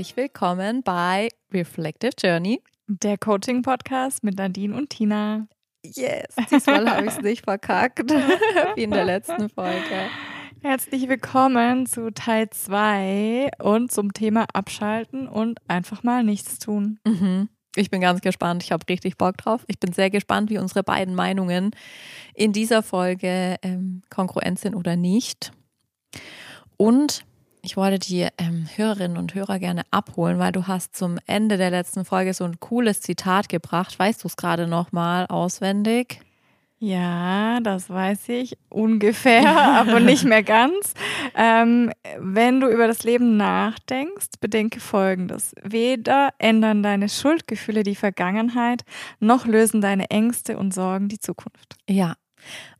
Herzlich willkommen bei Reflective Journey. Der Coaching-Podcast mit Nadine und Tina. Yes, diesmal habe ich es nicht verkackt, wie in der letzten Folge. Herzlich willkommen zu Teil 2 und zum Thema Abschalten und einfach mal nichts tun. Mhm. Ich bin ganz gespannt. Ich habe richtig Bock drauf. Ich bin sehr gespannt, wie unsere beiden Meinungen in dieser Folge ähm, kongruent sind oder nicht. Und ich wollte die ähm, Hörerinnen und Hörer gerne abholen, weil du hast zum Ende der letzten Folge so ein cooles Zitat gebracht. Weißt du es gerade noch mal auswendig? Ja, das weiß ich ungefähr, aber nicht mehr ganz. Ähm, wenn du über das Leben nachdenkst, bedenke Folgendes. Weder ändern deine Schuldgefühle die Vergangenheit, noch lösen deine Ängste und Sorgen die Zukunft. Ja,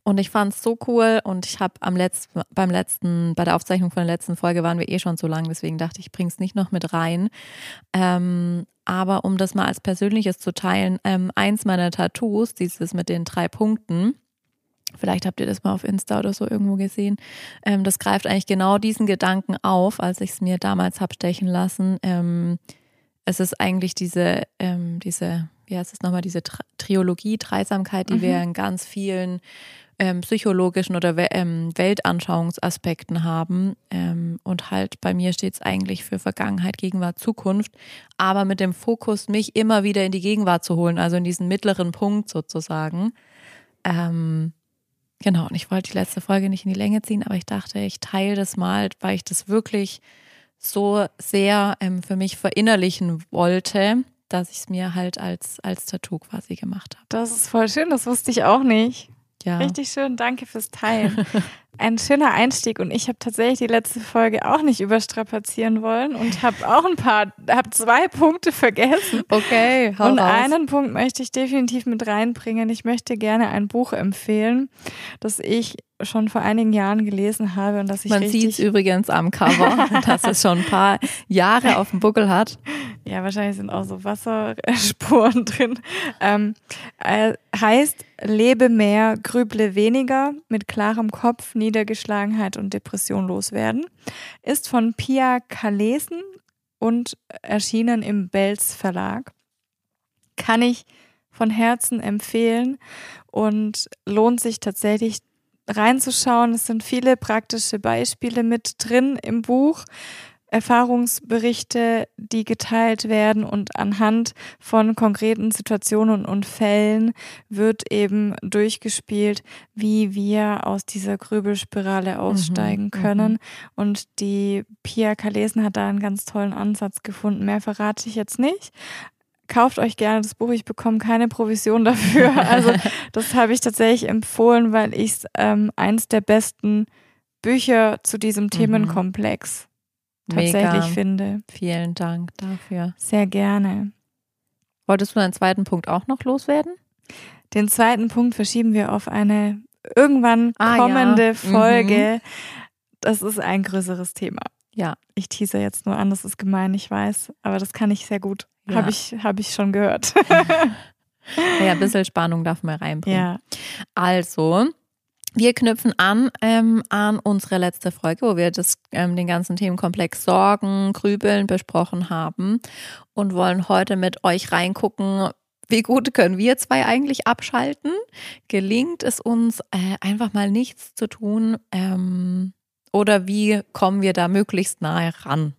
und ich fand es so cool und ich habe am letzten, beim letzten, bei der Aufzeichnung von der letzten Folge waren wir eh schon so lang, deswegen dachte ich, ich bring's nicht noch mit rein. Ähm, aber um das mal als Persönliches zu teilen, ähm, eins meiner Tattoos, dieses mit den drei Punkten, vielleicht habt ihr das mal auf Insta oder so irgendwo gesehen, ähm, das greift eigentlich genau diesen Gedanken auf, als ich es mir damals hab stechen lassen. Ähm, es ist eigentlich diese, ähm, diese wie heißt es nochmal, diese Triologie, Dreisamkeit, die mhm. wir in ganz vielen ähm, psychologischen oder ähm, Weltanschauungsaspekten haben. Ähm, und halt bei mir steht es eigentlich für Vergangenheit, Gegenwart, Zukunft, aber mit dem Fokus, mich immer wieder in die Gegenwart zu holen, also in diesen mittleren Punkt sozusagen. Ähm, genau, und ich wollte die letzte Folge nicht in die Länge ziehen, aber ich dachte, ich teile das mal, weil ich das wirklich so sehr ähm, für mich verinnerlichen wollte dass ich es mir halt als, als Tattoo quasi gemacht habe. Das ist voll schön, das wusste ich auch nicht. Ja. Richtig schön, danke fürs Teilen. Ein schöner Einstieg und ich habe tatsächlich die letzte Folge auch nicht überstrapazieren wollen und habe auch ein paar, habe zwei Punkte vergessen. Okay, hau Und raus. einen Punkt möchte ich definitiv mit reinbringen. Ich möchte gerne ein Buch empfehlen, das ich schon vor einigen Jahren gelesen habe und dass ich Man sieht es übrigens am Cover, dass es schon ein paar Jahre auf dem Buckel hat. Ja, wahrscheinlich sind auch so Wasserspuren drin. Ähm, äh, heißt, lebe mehr, grüble weniger, mit klarem Kopf, Niedergeschlagenheit und Depression loswerden. Ist von Pia Kalesen und erschienen im Belz Verlag. Kann ich von Herzen empfehlen und lohnt sich tatsächlich reinzuschauen. Es sind viele praktische Beispiele mit drin im Buch. Erfahrungsberichte, die geteilt werden und anhand von konkreten Situationen und Fällen wird eben durchgespielt, wie wir aus dieser Grübelspirale aussteigen mhm, können. Mhm. Und die Pia Kalesen hat da einen ganz tollen Ansatz gefunden. Mehr verrate ich jetzt nicht, kauft euch gerne das Buch, ich bekomme keine Provision dafür. Also das habe ich tatsächlich empfohlen, weil ich es ähm, eins der besten Bücher zu diesem mhm. Themenkomplex tatsächlich Mega. finde. Vielen Dank dafür. Sehr gerne. Wolltest du deinen zweiten Punkt auch noch loswerden? Den zweiten Punkt verschieben wir auf eine irgendwann ah, kommende ja. Folge. Mhm. Das ist ein größeres Thema. Ja, ich teaser jetzt nur an, das ist gemein, ich weiß, aber das kann ich sehr gut. Ja. Habe ich, hab ich schon gehört. ja, ein bisschen Spannung darf man reinbringen. Ja. Also, wir knüpfen an ähm, an unsere letzte Folge, wo wir das, ähm, den ganzen Themenkomplex Sorgen, Grübeln besprochen haben und wollen heute mit euch reingucken, wie gut können wir zwei eigentlich abschalten? Gelingt es uns äh, einfach mal nichts zu tun? Ähm, oder wie kommen wir da möglichst nahe ran?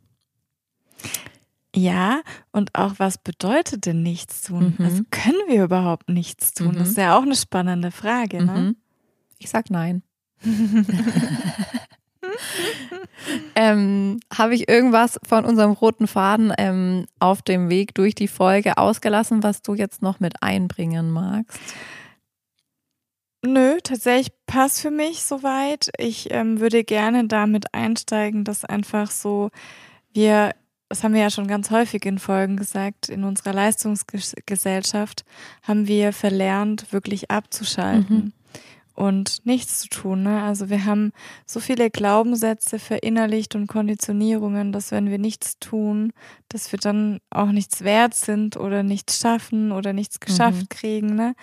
Ja, und auch was bedeutet denn nichts tun? Mhm. Also können wir überhaupt nichts tun? Mhm. Das ist ja auch eine spannende Frage. Ne? Mhm. Ich sag nein. ähm, Habe ich irgendwas von unserem roten Faden ähm, auf dem Weg durch die Folge ausgelassen, was du jetzt noch mit einbringen magst? Nö, tatsächlich passt für mich soweit. Ich ähm, würde gerne damit einsteigen, dass einfach so wir das haben wir ja schon ganz häufig in Folgen gesagt, in unserer Leistungsgesellschaft haben wir verlernt, wirklich abzuschalten. Mhm und nichts zu tun. Ne? Also wir haben so viele Glaubenssätze verinnerlicht und Konditionierungen, dass wenn wir nichts tun, dass wir dann auch nichts wert sind oder nichts schaffen oder nichts geschafft mhm. kriegen. Ne?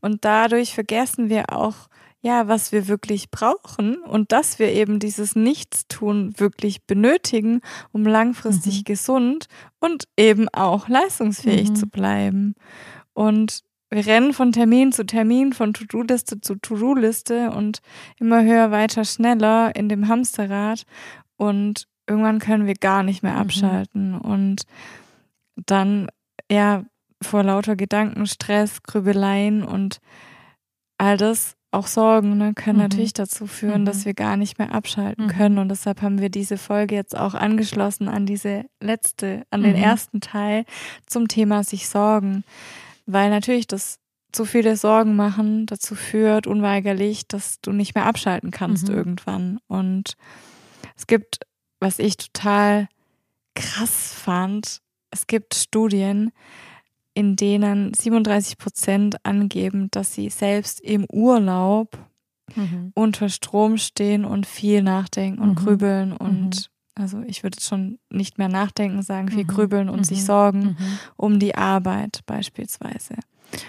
Und dadurch vergessen wir auch ja, was wir wirklich brauchen und dass wir eben dieses Nichtstun wirklich benötigen, um langfristig mhm. gesund und eben auch leistungsfähig mhm. zu bleiben. Und wir rennen von Termin zu Termin, von To-Do-Liste zu To-Do-Liste und immer höher, weiter, schneller in dem Hamsterrad. Und irgendwann können wir gar nicht mehr mhm. abschalten. Mhm. Und dann, ja, vor lauter Gedanken, Stress, Grübeleien und all das auch Sorgen ne, können mhm. natürlich dazu führen, mhm. dass wir gar nicht mehr abschalten mhm. können. Und deshalb haben wir diese Folge jetzt auch angeschlossen an diese letzte, an den mhm. ersten Teil zum Thema sich sorgen. Weil natürlich das zu viele Sorgen machen dazu führt, unweigerlich, dass du nicht mehr abschalten kannst mhm. irgendwann. Und es gibt, was ich total krass fand, es gibt Studien, in denen 37 Prozent angeben, dass sie selbst im Urlaub mhm. unter Strom stehen und viel nachdenken und mhm. grübeln und mhm. Also ich würde schon nicht mehr nachdenken sagen, viel mhm. grübeln und sich mhm. sorgen mhm. um die Arbeit beispielsweise.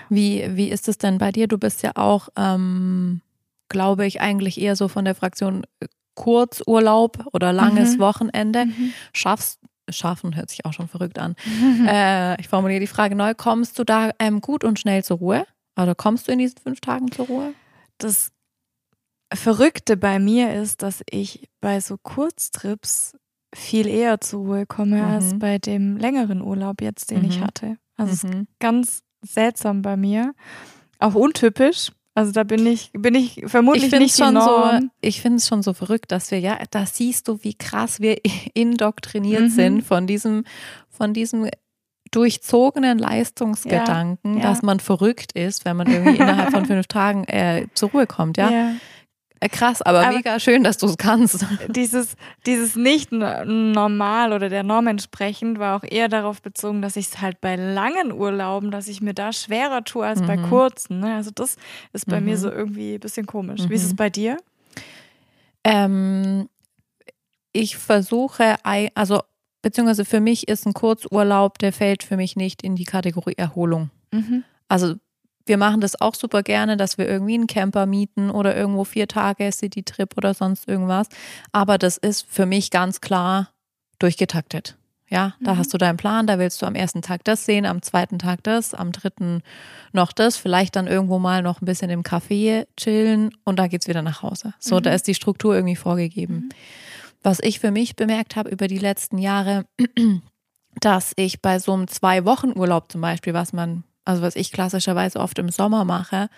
Wie, wie ist es denn bei dir? Du bist ja auch, ähm, glaube ich, eigentlich eher so von der Fraktion äh, Kurzurlaub oder langes Wochenende. Schaffst schaffen hört sich auch schon verrückt an. äh, ich formuliere die Frage neu. Kommst du da ähm, gut und schnell zur Ruhe? Oder kommst du in diesen fünf Tagen zur Ruhe? Das Verrückte bei mir ist, dass ich bei so Kurztrips viel eher zur Ruhe komme mhm. als bei dem längeren Urlaub jetzt, den mhm. ich hatte. Also mhm. ist ganz seltsam bei mir. Auch untypisch. Also da bin ich, bin ich vermutlich ich nicht schon so. Ich finde es schon so verrückt, dass wir ja, da siehst du, wie krass wir indoktriniert mhm. sind von diesem, von diesem durchzogenen Leistungsgedanken, ja, ja. dass man verrückt ist, wenn man irgendwie innerhalb von fünf Tagen äh, zur Ruhe kommt, ja. ja. Äh, krass, aber, aber, mega schön, dass du es kannst. Dieses, dieses nicht normal oder der Norm entsprechend war auch eher darauf bezogen, dass ich es halt bei langen Urlauben, dass ich mir da schwerer tue als mhm. bei kurzen. Ne? Also das ist bei mhm. mir so irgendwie ein bisschen komisch. Mhm. Wie ist es mhm. bei dir? Ähm, ich versuche, also beziehungsweise für mich ist ein Kurzurlaub, der fällt für mich nicht in die Kategorie Erholung. Mhm. Also wir machen das auch super gerne, dass wir irgendwie einen Camper mieten oder irgendwo vier Tage City-Trip oder sonst irgendwas. Aber das ist für mich ganz klar durchgetaktet. Ja, da mhm. hast du deinen Plan, da willst du am ersten Tag das sehen, am zweiten Tag das, am dritten noch das, vielleicht dann irgendwo mal noch ein bisschen im Café chillen und dann geht's wieder nach Hause. So, mhm. da ist die Struktur irgendwie vorgegeben. Mhm. Was ich für mich bemerkt habe über die letzten Jahre, dass ich bei so einem Zwei-Wochen-Urlaub zum Beispiel, was man also was ich klassischerweise oft im Sommer mache,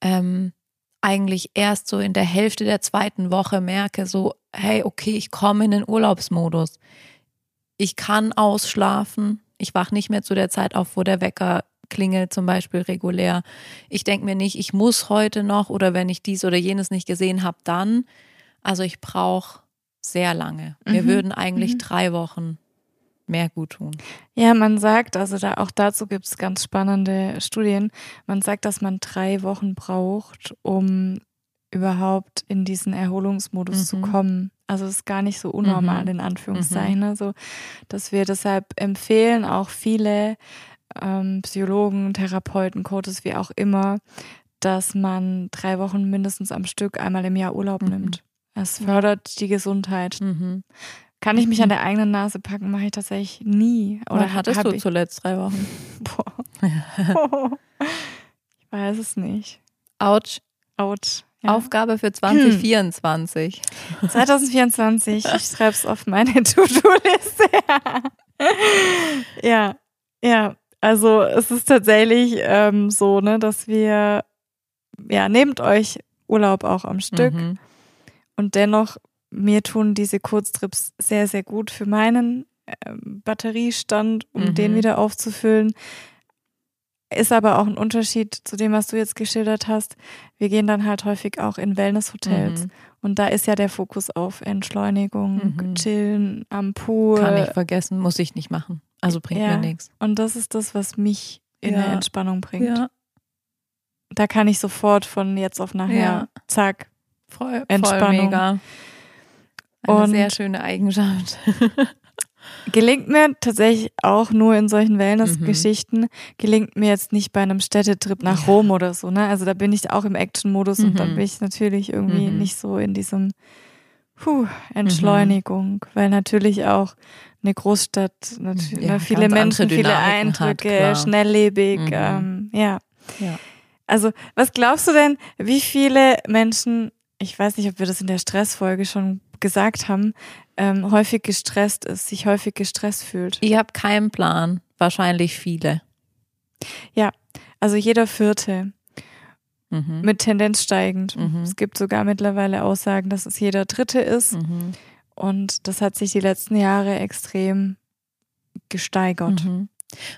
ähm, eigentlich erst so in der Hälfte der zweiten Woche merke, so, hey, okay, ich komme in den Urlaubsmodus. Ich kann ausschlafen. Ich wache nicht mehr zu der Zeit auf, wo der Wecker klingelt, zum Beispiel regulär. Ich denke mir nicht, ich muss heute noch oder wenn ich dies oder jenes nicht gesehen habe, dann. Also ich brauche sehr lange. Wir mhm. würden eigentlich mhm. drei Wochen mehr gut tun. Ja, man sagt, also da auch dazu gibt es ganz spannende Studien, man sagt, dass man drei Wochen braucht, um überhaupt in diesen Erholungsmodus mhm. zu kommen. Also es ist gar nicht so unnormal mhm. in Anführungszeichen. Mhm. Also dass wir deshalb empfehlen, auch viele ähm, Psychologen, Therapeuten, Coaches, wie auch immer, dass man drei Wochen mindestens am Stück einmal im Jahr Urlaub mhm. nimmt. Es fördert die Gesundheit. Mhm. Kann ich mich an der eigenen Nase packen, mache ich tatsächlich nie. Oder Wann hattest du zuletzt drei Wochen? Boah. ich weiß es nicht. Autsch. Autsch. Ja. Aufgabe für 2024. 2024. Ich schreibe es auf meine To-Do-Liste. ja, ja. Also es ist tatsächlich ähm, so, ne, dass wir, ja, nehmt euch Urlaub auch am Stück. Mhm. Und dennoch mir tun diese Kurztrips sehr, sehr gut für meinen äh, Batteriestand, um mhm. den wieder aufzufüllen. Ist aber auch ein Unterschied zu dem, was du jetzt geschildert hast. Wir gehen dann halt häufig auch in Wellnesshotels. Mhm. Und da ist ja der Fokus auf Entschleunigung, mhm. chillen am Pool. Kann ich vergessen, muss ich nicht machen. Also bringt ja. mir nichts. Und das ist das, was mich in ja. eine Entspannung bringt. Ja. Da kann ich sofort von jetzt auf nachher, ja. zack, voll, Entspannung. Voll mega. Eine und sehr schöne Eigenschaft. Gelingt mir tatsächlich auch nur in solchen Wellness-Geschichten, mhm. gelingt mir jetzt nicht bei einem Städtetrip nach ja. Rom oder so, ne? Also da bin ich auch im Action-Modus mhm. und dann bin ich natürlich irgendwie mhm. nicht so in diesem puh, Entschleunigung, mhm. weil natürlich auch eine Großstadt, natürlich, ja, ne, viele Menschen, viele Eindrücke, hat, schnelllebig, mhm. ähm, ja. ja. Also, was glaubst du denn, wie viele Menschen, ich weiß nicht, ob wir das in der Stressfolge schon gesagt haben, ähm, häufig gestresst ist, sich häufig gestresst fühlt? Ich habe keinen Plan. Wahrscheinlich viele. Ja, also jeder Vierte. Mhm. Mit Tendenz steigend. Mhm. Es gibt sogar mittlerweile Aussagen, dass es jeder Dritte ist. Mhm. Und das hat sich die letzten Jahre extrem gesteigert. Mhm.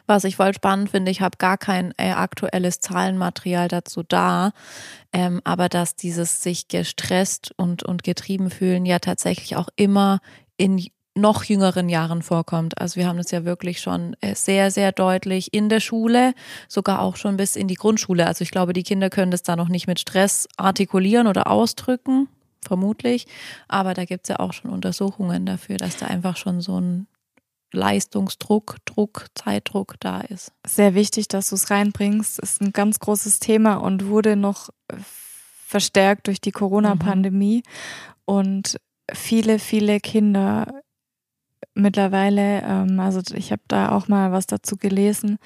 Was ich voll spannend finde, ich habe gar kein äh, aktuelles Zahlenmaterial dazu da, ähm, aber dass dieses sich gestresst und, und getrieben fühlen ja tatsächlich auch immer in noch jüngeren Jahren vorkommt. Also wir haben es ja wirklich schon äh, sehr, sehr deutlich in der Schule, sogar auch schon bis in die Grundschule. Also ich glaube, die Kinder können das da noch nicht mit Stress artikulieren oder ausdrücken, vermutlich. Aber da gibt es ja auch schon Untersuchungen dafür, dass da einfach schon so ein Leistungsdruck, Druck, Zeitdruck da ist. Sehr wichtig, dass du es reinbringst. Ist ein ganz großes Thema und wurde noch verstärkt durch die Corona-Pandemie. Mhm. Und viele, viele Kinder mittlerweile, ähm, also ich habe da auch mal was dazu gelesen,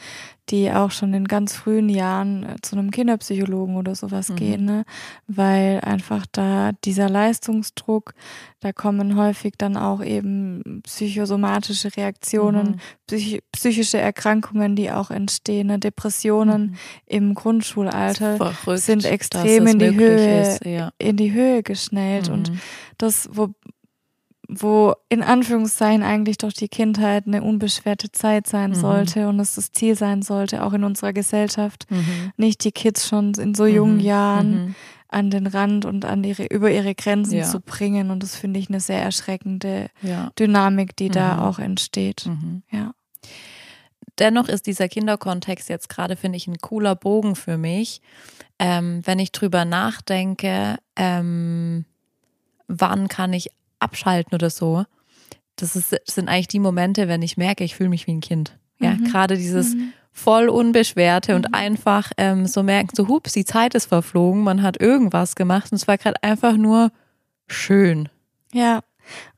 die auch schon in ganz frühen Jahren äh, zu einem Kinderpsychologen oder sowas mhm. gehen, ne? weil einfach da dieser Leistungsdruck, da kommen häufig dann auch eben psychosomatische Reaktionen, mhm. psych psychische Erkrankungen, die auch entstehen, ne? Depressionen mhm. im Grundschulalter verrückt, sind extrem in die Höhe, ist, ja. in die Höhe geschnellt und mhm. das, wo, wo in Anführungszeichen eigentlich doch die Kindheit eine unbeschwerte Zeit sein mhm. sollte und es das Ziel sein sollte, auch in unserer Gesellschaft, mhm. nicht die Kids schon in so jungen mhm. Jahren mhm. an den Rand und an ihre, über ihre Grenzen ja. zu bringen. Und das finde ich eine sehr erschreckende ja. Dynamik, die da mhm. auch entsteht. Mhm. Ja. Dennoch ist dieser Kinderkontext jetzt gerade, finde ich, ein cooler Bogen für mich. Ähm, wenn ich drüber nachdenke, ähm, wann kann ich abschalten oder so. Das, ist, das sind eigentlich die Momente, wenn ich merke, ich fühle mich wie ein Kind. Ja, mhm. gerade dieses mhm. voll unbeschwerte mhm. und einfach ähm, so merken, so hups, die Zeit ist verflogen, man hat irgendwas gemacht und es war gerade einfach nur schön. Ja,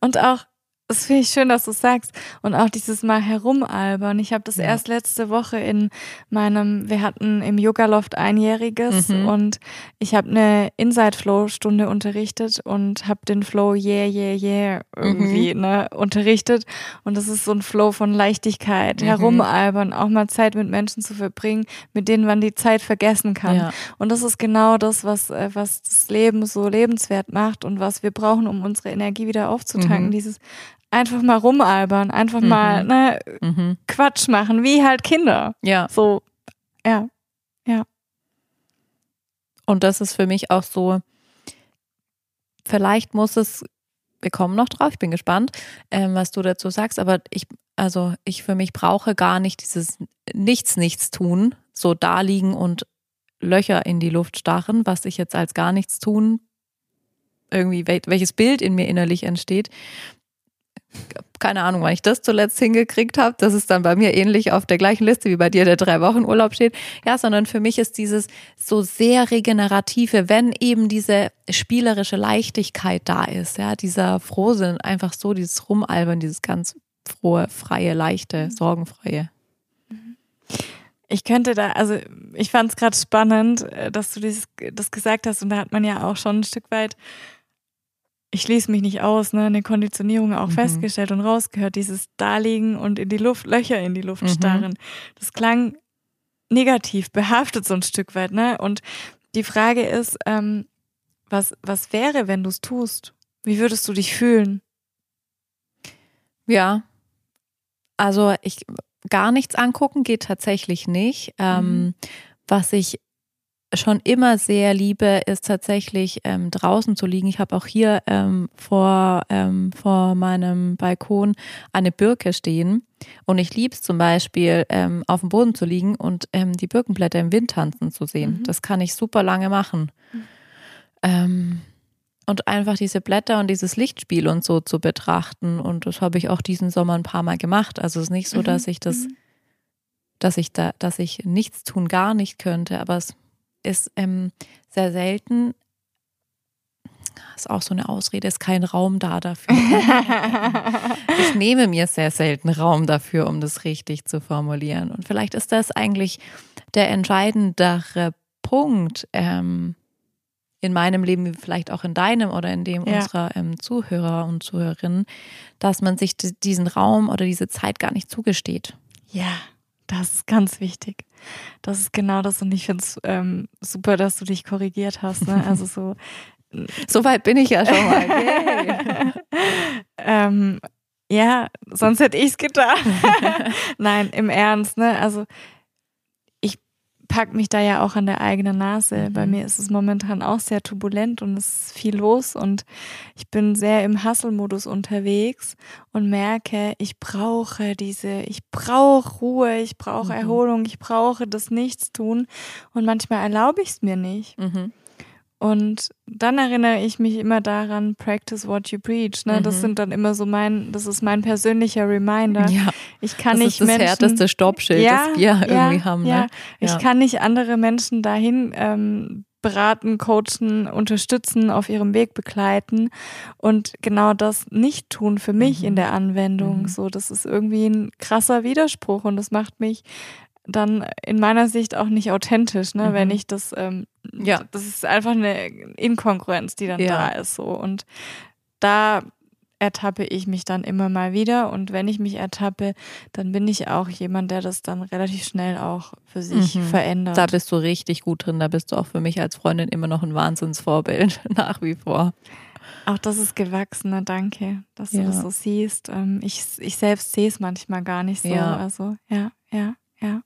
und auch das finde ich schön, dass du sagst. Und auch dieses Mal herumalbern. Ich habe das ja. erst letzte Woche in meinem, wir hatten im Yoga-Loft einjähriges mhm. und ich habe eine Inside-Flow-Stunde unterrichtet und habe den Flow yeah, yeah, yeah irgendwie mhm. ne, unterrichtet. Und das ist so ein Flow von Leichtigkeit, mhm. herumalbern, auch mal Zeit mit Menschen zu verbringen, mit denen man die Zeit vergessen kann. Ja. Und das ist genau das, was, äh, was das Leben so lebenswert macht und was wir brauchen, um unsere Energie wieder aufzutanken. Mhm. Dieses einfach mal rumalbern, einfach mhm. mal ne, mhm. Quatsch machen, wie halt Kinder. Ja. So, ja, ja. Und das ist für mich auch so, vielleicht muss es, wir kommen noch drauf, ich bin gespannt, ähm, was du dazu sagst, aber ich, also ich für mich brauche gar nicht dieses Nichts, Nichts tun, so da liegen und Löcher in die Luft starren, was ich jetzt als gar nichts tun irgendwie, welches Bild in mir innerlich entsteht, keine Ahnung, wann ich das zuletzt hingekriegt habe. Das ist dann bei mir ähnlich auf der gleichen Liste wie bei dir der drei Wochen Urlaub steht. Ja, sondern für mich ist dieses so sehr regenerative, wenn eben diese spielerische Leichtigkeit da ist, ja, dieser Frohsinn, einfach so dieses Rumalbern, dieses ganz frohe, freie, leichte, mhm. sorgenfreie. Ich könnte da, also ich fand es gerade spannend, äh, dass du dieses, das gesagt hast und da hat man ja auch schon ein Stück weit ich schließe mich nicht aus, ne, eine Konditionierung auch mhm. festgestellt und rausgehört, dieses Daliegen und in die Luft, Löcher in die Luft mhm. starren. Das klang negativ behaftet so ein Stück weit, ne? Und die Frage ist, ähm, was, was wäre, wenn du es tust? Wie würdest du dich fühlen? Ja, also ich gar nichts angucken geht tatsächlich nicht. Ähm, mhm. was ich schon immer sehr liebe, ist tatsächlich ähm, draußen zu liegen. Ich habe auch hier ähm, vor, ähm, vor meinem Balkon eine Birke stehen. Und ich liebe es zum Beispiel, ähm, auf dem Boden zu liegen und ähm, die Birkenblätter im Wind tanzen zu sehen. Mhm. Das kann ich super lange machen. Mhm. Ähm, und einfach diese Blätter und dieses Lichtspiel und so zu betrachten. Und das habe ich auch diesen Sommer ein paar Mal gemacht. Also es ist nicht so, dass ich das, Mhm. dass ich da, dass ich nichts tun gar nicht könnte, aber es ist ähm, sehr selten. Ist auch so eine Ausrede, ist kein Raum da dafür. ich nehme mir sehr selten Raum dafür, um das richtig zu formulieren. Und vielleicht ist das eigentlich der entscheidendere Punkt ähm, in meinem Leben, wie vielleicht auch in deinem oder in dem Ja. unserer ähm, Zuhörer und Zuhörerinnen, dass man sich di- diesen Raum oder diese Zeit gar nicht zugesteht. Ja, das ist ganz wichtig. Das ist genau das und ich finde es ähm, super, dass du dich korrigiert hast. Ne? Also so, So weit bin ich ja schon mal. Ähm, ja, sonst hätte ich es getan. Nein, im Ernst, ne? Also pack mich da ja auch an der eigenen Nase. Mhm. Bei mir ist es momentan auch sehr turbulent und es ist viel los und ich bin sehr im Hustle-Modus unterwegs und merke, ich brauche diese, ich brauche Ruhe, ich brauche Mhm. Erholung, ich brauche das Nichtstun und manchmal erlaube ich es mir nicht. Mhm. Und dann erinnere ich mich immer daran, practice what you preach. Ne? Das Mhm. sind dann immer so mein, das ist mein persönlicher Reminder. Ja, Ich kann das nicht ist das Menschen, härteste Stoppschild, das wir irgendwie haben. ja. Ne? Ich Ja. kann nicht andere Menschen dahin ähm, beraten, coachen, unterstützen, auf ihrem Weg begleiten und genau das nicht tun für mich Mhm. in der Anwendung. Mhm. So, das ist irgendwie ein krasser Widerspruch und das macht mich dann in meiner Sicht auch nicht authentisch, ne, Mhm. wenn ich das, ähm, Ja. das ist einfach eine Inkongruenz, die dann Ja. da ist, so und da ertappe ich mich dann immer mal wieder und wenn ich mich ertappe, dann bin ich auch jemand, der das dann relativ schnell auch für sich Mhm. verändert. Da bist du richtig gut drin. Da bist du auch für mich als Freundin immer noch ein Wahnsinnsvorbild, nach wie vor. Auch das ist gewachsen, ne? danke, dass du Ja. das so siehst. Ähm, ich, ich selbst sehe es manchmal gar nicht so. Ja. Also, ja, ja, ja.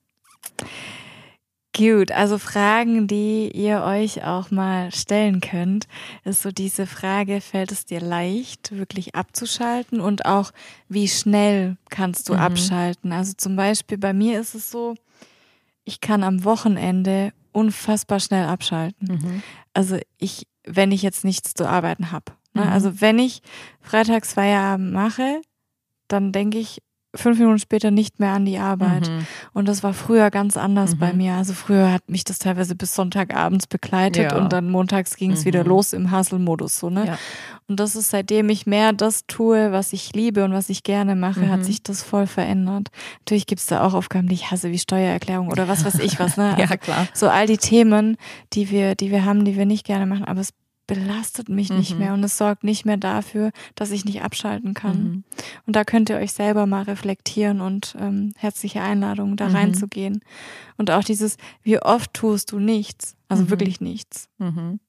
Gut, also Fragen, die ihr euch auch mal stellen könnt, ist so diese Frage, fällt es dir leicht, wirklich abzuschalten und auch, wie schnell kannst du Mhm. abschalten? Also zum Beispiel bei mir ist es so, ich kann am Wochenende unfassbar schnell abschalten. Mhm. Also ich, wenn ich jetzt nichts zu arbeiten habe. Ne? Mhm. Also wenn ich freitags Feierabend mache, dann denke ich fünf Minuten später nicht mehr an die Arbeit. Mhm. Und das war früher ganz anders Mhm. bei mir. Also früher hat mich das teilweise bis Sonntagabends begleitet Ja. und dann montags ging es Mhm. wieder los im Hustle-Modus. So, ne? Ja. Und das ist seitdem ich mehr das tue, was ich liebe und was ich gerne mache, Mhm. hat sich das voll verändert. Natürlich gibt es da auch Aufgaben, die ich hasse, wie Steuererklärung oder was weiß ich was. Ne? Also Ja, klar. so all die Themen, die wir, die wir haben, die wir nicht gerne machen, aber es belastet mich nicht Mhm. mehr und es sorgt nicht mehr dafür, dass ich nicht abschalten kann. Mhm. Und da könnt ihr euch selber mal reflektieren und ähm, herzliche Einladung, da Mhm. reinzugehen. Und auch dieses, wie oft tust du nichts, also Mhm. wirklich nichts. Mhm.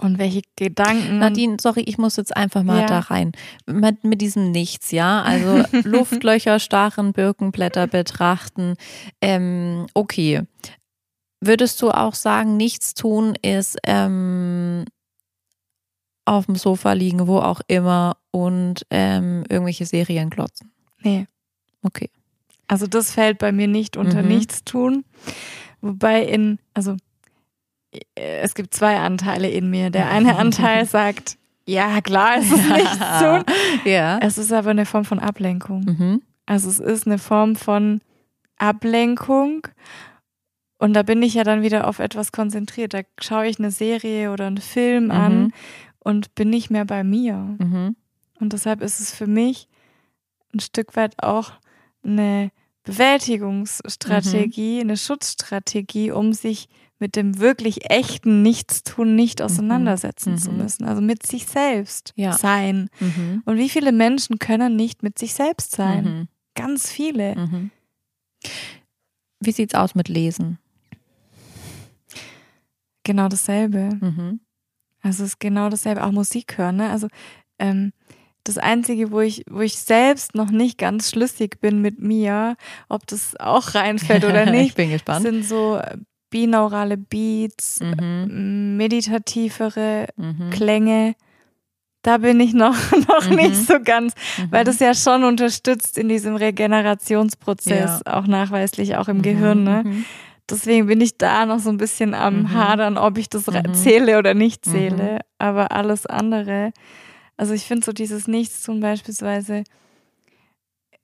Und welche Gedanken. Nadine, sorry, ich muss jetzt einfach mal Ja. da rein. Mit, mit diesem Nichts, ja. Also Luftlöcher starren, Birkenblätter betrachten. Ähm, okay. Würdest du auch sagen, nichts tun ist ähm, auf dem Sofa liegen, wo auch immer und ähm, irgendwelche Serien glotzen? Nee. Okay. Also das fällt bei mir nicht unter Mhm. nichts tun. Wobei in, also äh, es gibt zwei Anteile in mir. Der eine Anteil sagt, ja klar, es ist nichts tun. Ja. Es ist aber eine Form von Ablenkung. Mhm. Also es ist eine Form von Ablenkung. Und da bin ich ja dann wieder auf etwas konzentriert. Da schaue ich eine Serie oder einen Film an Mhm. Und bin nicht mehr bei mir. Mhm. Und deshalb ist es für mich ein Stück weit auch eine Bewältigungsstrategie, eine Schutzstrategie, um sich mit dem wirklich echten Nichtstun nicht auseinandersetzen Mhm. zu müssen. Also mit sich selbst Ja. sein. Mhm. Und wie viele Menschen können nicht mit sich selbst sein? Mhm. Ganz viele. Mhm. Wie sieht's aus mit Lesen? Genau dasselbe. Mhm. Also es ist genau dasselbe. Auch Musik hören. Ne? Also ähm, das Einzige, wo ich, wo ich selbst noch nicht ganz schlüssig bin mit mir, ob das auch reinfällt oder ich nicht, bin gespannt. sind so äh, binaurale Beats, Mhm. meditativere Mhm. Klänge. Da bin ich noch, noch Mhm. nicht so ganz, Mhm. weil das ja schon unterstützt in diesem Regenerationsprozess, auch nachweislich, auch im Mhm. Gehirn. Ne? Mhm. deswegen bin ich da noch so ein bisschen am mhm. Hadern, ob ich das mhm. zähle oder nicht zähle. Mhm. Aber alles andere, also ich finde so dieses Nichtstun beispielsweise,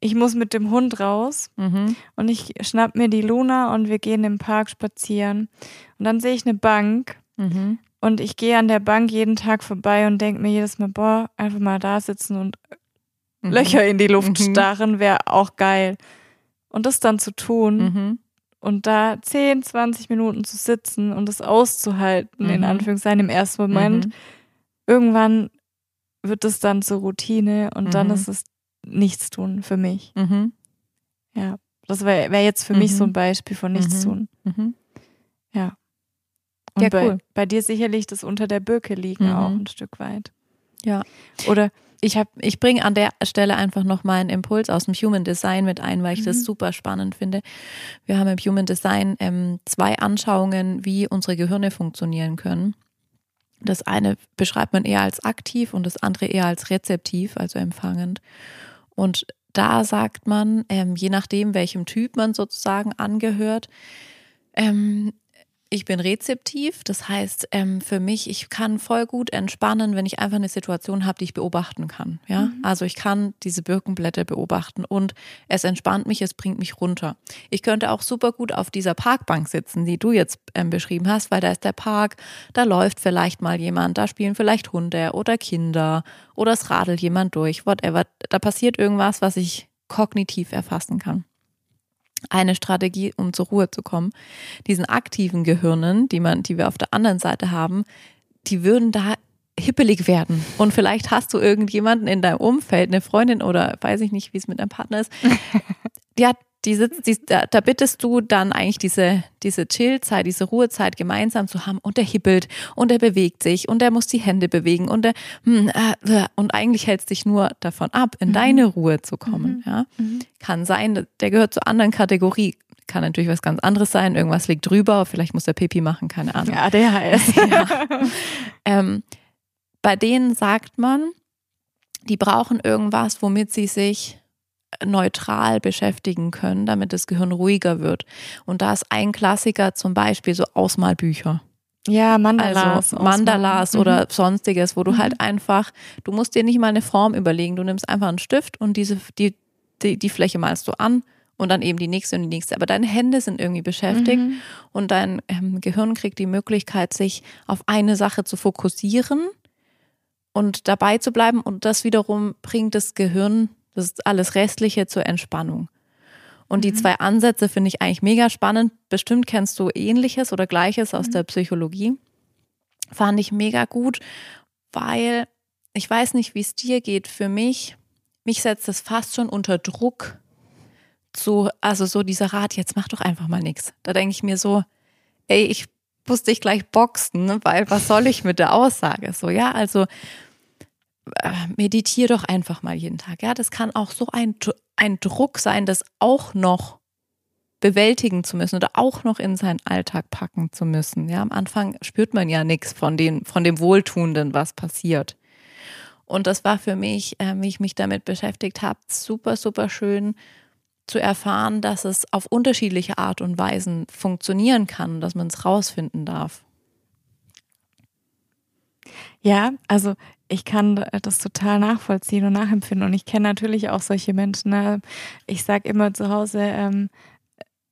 ich muss mit dem Hund raus mhm. und ich schnapp mir die Luna und wir gehen im Park spazieren. Und dann sehe ich eine Bank mhm. und ich gehe an der Bank jeden Tag vorbei und denke mir jedes Mal, boah, einfach mal da sitzen und mhm. Löcher in die Luft mhm. starren, wäre auch geil. Und das dann zu tun mhm. Und da 10, 20 Minuten zu sitzen und das auszuhalten, in mhm. Anführungszeichen im ersten Moment, irgendwann wird es dann zur Routine und dann ist es nichts tun für mich. Mhm. Ja, das wäre wär jetzt für mhm. mich so ein mhm. Beispiel von nichts tun. Mhm. mhm. Ja. Und ja, bei, cool. bei dir sicherlich das unter der Birke liegen mhm. auch ein Stück weit. Ja. Oder ich habe, ich bringe an der Stelle einfach noch mal einen Impuls aus dem Human Design mit ein, weil ich das super spannend finde. Wir haben im Human Design ähm, zwei Anschauungen, wie unsere Gehirne funktionieren können. Das eine beschreibt man eher als aktiv und das andere eher als rezeptiv, also empfangend. Und da sagt man, ähm, je nachdem, welchem Typ man sozusagen angehört, ähm, ich bin rezeptiv, das heißt ähm, für mich, ich kann voll gut entspannen, wenn ich einfach eine Situation habe, die ich beobachten kann. Ja, mhm. also ich kann diese Birkenblätter beobachten und es entspannt mich, es bringt mich runter. Ich könnte auch super gut auf dieser Parkbank sitzen, die du jetzt ähm, beschrieben hast, weil da ist der Park, da läuft vielleicht mal jemand, da spielen vielleicht Hunde oder Kinder oder es radelt jemand durch, whatever. Da passiert irgendwas, was ich kognitiv erfassen kann eine Strategie, um zur Ruhe zu kommen. Diesen aktiven Gehirnen, die man, die wir auf der anderen Seite haben, die würden da hippelig werden. Und vielleicht hast du irgendjemanden in deinem Umfeld, eine Freundin oder weiß ich nicht, wie es mit deinem Partner ist, die hat die sitzt, die, da, da bittest du dann eigentlich diese, diese Chillzeit, diese Ruhezeit gemeinsam zu haben und der hibbelt und er bewegt sich und er muss die Hände bewegen und er, hm, äh, und eigentlich hältst dich nur davon ab, in mhm. deine Ruhe zu kommen. Mhm. Ja? Mhm. Kann sein, der gehört zur anderen Kategorie. Kann natürlich was ganz anderes sein, irgendwas liegt drüber, vielleicht muss der Pipi machen, keine Ahnung. Ja, der heißt. ja. ähm, bei denen sagt man, die brauchen irgendwas, womit sie sich neutral beschäftigen können, damit das Gehirn ruhiger wird. Und da ist ein Klassiker zum Beispiel so Ausmalbücher. Ja, Mandalas. Also Mandalas mhm. oder sonstiges, wo du halt mhm. einfach, du musst dir nicht mal eine Form überlegen, du nimmst einfach einen Stift und diese, die, die, die Fläche malst du an und dann eben die nächste und die nächste. Aber deine Hände sind irgendwie beschäftigt mhm. und dein ähm, Gehirn kriegt die Möglichkeit, sich auf eine Sache zu fokussieren und dabei zu bleiben und das wiederum bringt das Gehirn das ist alles Restliche zur Entspannung. Und die mhm. zwei Ansätze finde ich eigentlich mega spannend. Bestimmt kennst du ähnliches oder gleiches aus mhm. der Psychologie. Fand ich mega gut, weil ich weiß nicht, wie es dir geht. Für mich, mich setzt es fast schon unter Druck. zu, also so dieser Rat, jetzt mach doch einfach mal nichts. Da denke ich mir so, ey, ich muss dich gleich boxen, ne? weil was soll ich mit der Aussage? So, ja, also äh, meditiere doch einfach mal jeden Tag. Ja, das kann auch so ein, ein Druck sein, das auch noch bewältigen zu müssen oder auch noch in seinen Alltag packen zu müssen. Ja, am Anfang spürt man ja nichts von, den, von dem Wohltuenden, was passiert. Und das war für mich, äh, wie ich mich damit beschäftigt habe, super, super schön zu erfahren, dass es auf unterschiedliche Art und Weisen funktionieren kann, dass man es rausfinden darf. Ja, also ich kann das total nachvollziehen und nachempfinden. Und ich kenne natürlich auch solche Menschen. Ne? Ich sage immer zu Hause, ähm,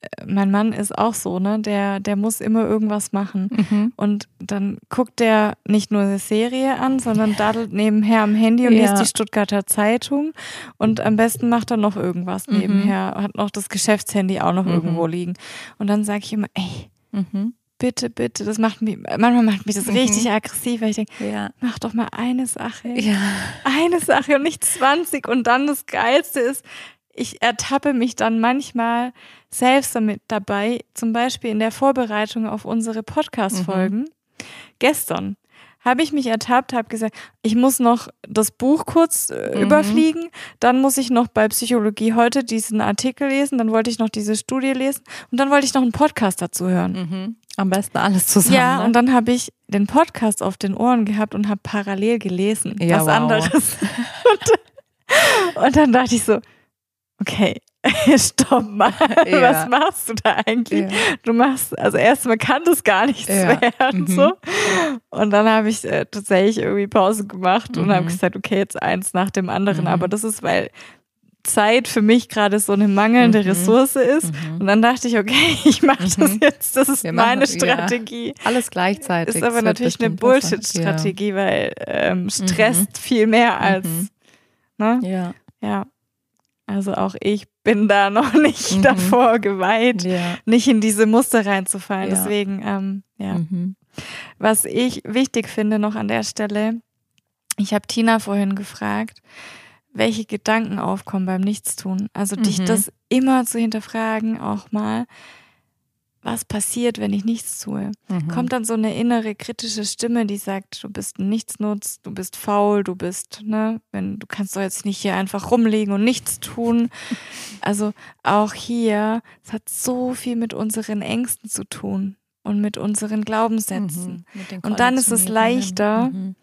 äh, mein Mann ist auch so, ne? Der, der muss immer irgendwas machen. Mhm. Und dann guckt der nicht nur eine Serie an, sondern daddelt nebenher am Handy und ja. liest die Stuttgarter Zeitung. Und am besten macht er noch irgendwas mhm. nebenher. Hat noch das Geschäftshandy auch noch mhm. irgendwo liegen. Und dann sage ich immer, ey, mhm bitte, bitte, das macht mich, manchmal macht mich das mhm. richtig aggressiv, weil ich denke, ja. mach doch mal eine Sache. Ja. Eine Sache und nicht 20. Und dann das Geilste ist, ich ertappe mich dann manchmal selbst damit dabei, zum Beispiel in der Vorbereitung auf unsere Podcast-Folgen. Mhm. Gestern habe ich mich ertappt, habe gesagt, ich muss noch das Buch kurz äh, mhm. überfliegen, dann muss ich noch bei Psychologie heute diesen Artikel lesen, dann wollte ich noch diese Studie lesen und dann wollte ich noch einen Podcast dazu hören. Mhm. Am besten alles zusammen. Ja, ne? und dann habe ich den Podcast auf den Ohren gehabt und habe parallel gelesen. Ja, was wow. anderes. und, und dann dachte ich so, okay, stopp mal, ja. was machst du da eigentlich? Ja. Du machst, also erstmal kann das gar nichts ja. werden, mhm. so. Und dann habe ich äh, tatsächlich irgendwie Pause gemacht mhm. und habe gesagt, okay, jetzt eins nach dem anderen. Mhm. Aber das ist, weil Zeit für mich gerade so eine mangelnde mhm. Ressource ist. Mhm. Und dann dachte ich, okay, ich mache das mhm. jetzt. Das ist meine Strategie. Ja, alles gleichzeitig. Ist aber natürlich eine Bullshit-Strategie, ja. weil ähm, stresst mhm. viel mehr als. Mhm. Ne? Ja. Ja. Also auch ich bin da noch nicht mhm. davor geweiht, ja. nicht in diese Muster reinzufallen. Deswegen, ähm, ja. Was ich wichtig finde noch an der Stelle, ich habe Tina vorhin gefragt, welche Gedanken aufkommen beim Nichtstun. Also mhm. dich das immer zu hinterfragen, auch mal, was passiert, wenn ich nichts tue? Mhm. Kommt dann so eine innere kritische Stimme, die sagt, du bist ein Nichtsnutz, du bist faul, du bist, ne, wenn du kannst doch jetzt nicht hier einfach rumlegen und nichts tun. Also auch hier, es hat so viel mit unseren Ängsten zu tun und mit unseren Glaubenssätzen. Mhm, und dann ist es leichter, mhm.